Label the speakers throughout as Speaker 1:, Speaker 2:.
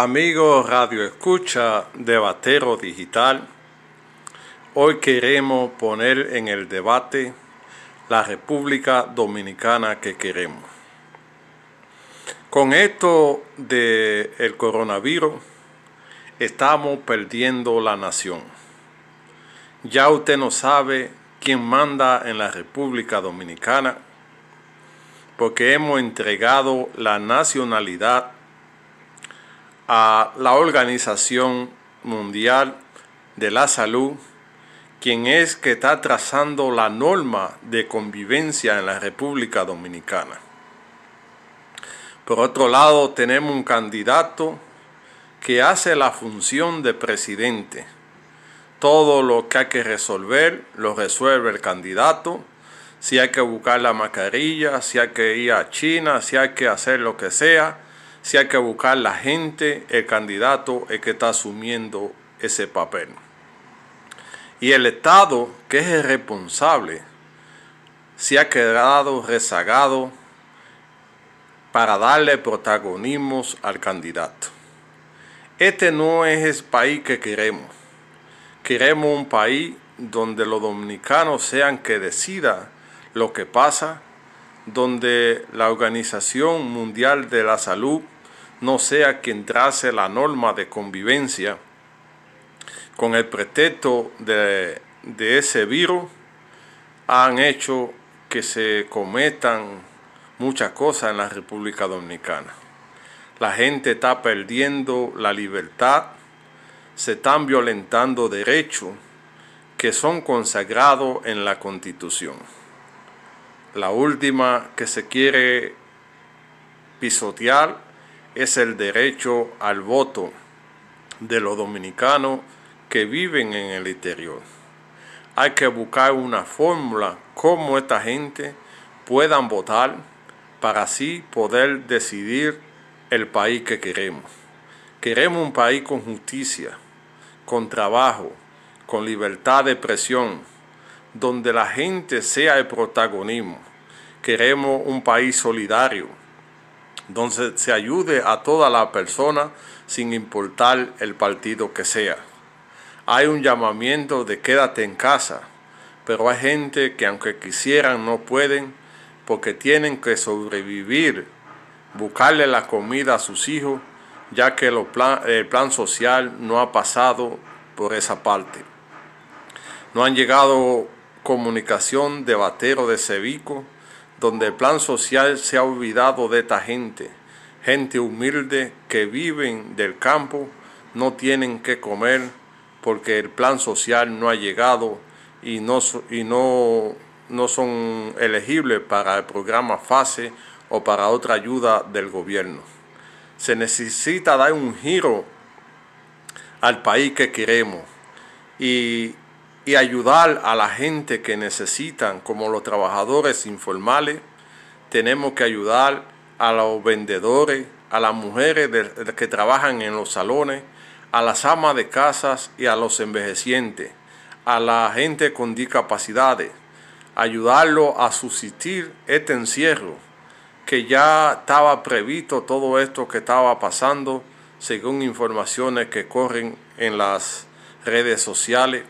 Speaker 1: Amigos Radio Escucha de Batero Digital, hoy queremos poner en el debate la República Dominicana que queremos. Con esto del el coronavirus, estamos perdiendo la nación. Ya usted no sabe quién manda en la República Dominicana, porque hemos entregado la nacionalidad a la Organización Mundial de la Salud, quien es que está trazando la norma de convivencia en la República Dominicana. Por otro lado, tenemos un candidato que hace la función de presidente. Todo lo que hay que resolver lo resuelve el candidato. Si hay que buscar la mascarilla, si hay que ir a China, si hay que hacer lo que sea, si hay que buscar la gente, el candidato es que está asumiendo ese papel. Y el Estado, que es el responsable, se ha quedado rezagado para darle protagonismo al candidato. Este no es el país que queremos. Queremos un país donde los dominicanos sean que decida lo que pasa, donde la Organización Mundial de la Salud no sea quien trace la norma de convivencia con el pretexto de, ese virus, han hecho que se cometan muchas cosas en la República Dominicana. La gente está perdiendo la libertad, se están violentando derechos que son consagrados en la Constitución. La última que se quiere pisotear es el derecho al voto de los dominicanos que viven en el interior. Hay que buscar una fórmula cómo esta gente puedan votar para así poder decidir el país que queremos. Queremos un país con justicia, con trabajo, con libertad de expresión, donde la gente sea el protagonismo. Queremos un país solidario, donde se ayude a toda la persona sin importar el partido que sea. Hay un llamamiento de quédate en casa, pero hay gente que aunque quisieran no pueden porque tienen que sobrevivir, buscarle la comida a sus hijos, ya que el plan social no ha pasado por esa parte. No han llegado comunicación de Batero de Cevico, donde el plan social se ha olvidado de esta gente, gente humilde que viven del campo, no tienen que comer porque el plan social no ha llegado y no, y no, no son elegibles para el programa FASE o para otra ayuda del gobierno. Se necesita dar un giro al país que queremos y y ayudar a la gente que necesitan, como los trabajadores informales. Tenemos que ayudar a los vendedores, a las mujeres que trabajan en los salones, a las amas de casas y a los envejecientes, a la gente con discapacidades, ayudarlo a subsistir este encierro, que ya estaba previsto todo esto que estaba pasando, según informaciones que corren en las redes sociales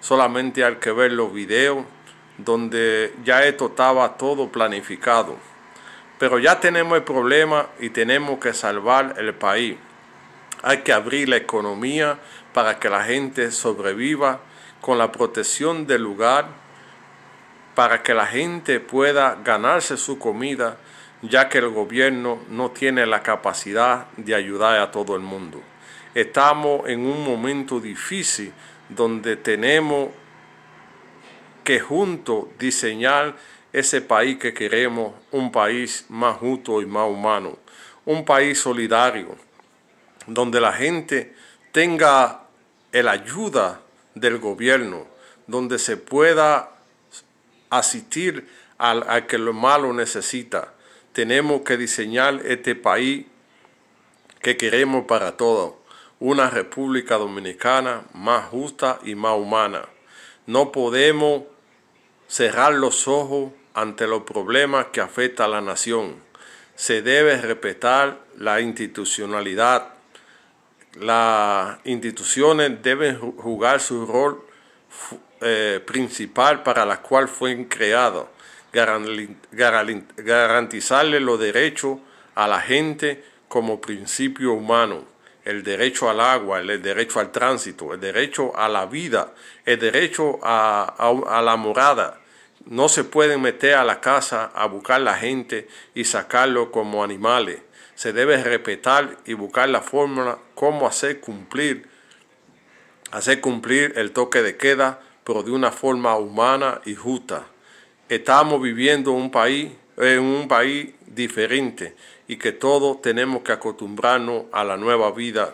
Speaker 1: solamente hay que ver los videos donde ya esto estaba todo planificado. Pero ya tenemos el problema y tenemos que salvar el país. Hay que abrir la economía para que la gente sobreviva con la protección del lugar, para que la gente pueda ganarse su comida, ya que el gobierno no tiene la capacidad de ayudar a todo el mundo. Estamos en un momento difícil donde tenemos que juntos diseñar ese país que queremos, un país más justo y más humano, un país solidario, donde la gente tenga la ayuda del gobierno, donde se pueda asistir al, al que lo malo necesita. Tenemos que diseñar este país que queremos para todos una República Dominicana más justa y más humana. No podemos cerrar los ojos ante los problemas que afectan a la nación. Se debe respetar la institucionalidad, las instituciones deben jugar su rol eh, principal para la cual fue creado, garantizarle los derechos a la gente como principio humano, el derecho al agua, el derecho al tránsito, el derecho a la vida, el derecho a, la morada. No se pueden meter a la casa a buscar la gente y sacarlo como animales. Se debe respetar y buscar la fórmula cómo hacer cumplir, hacer cumplir el toque de queda, pero de una forma humana y justa. Estamos viviendo un país, en un país diferente y que todos tenemos que acostumbrarnos a la nueva vida.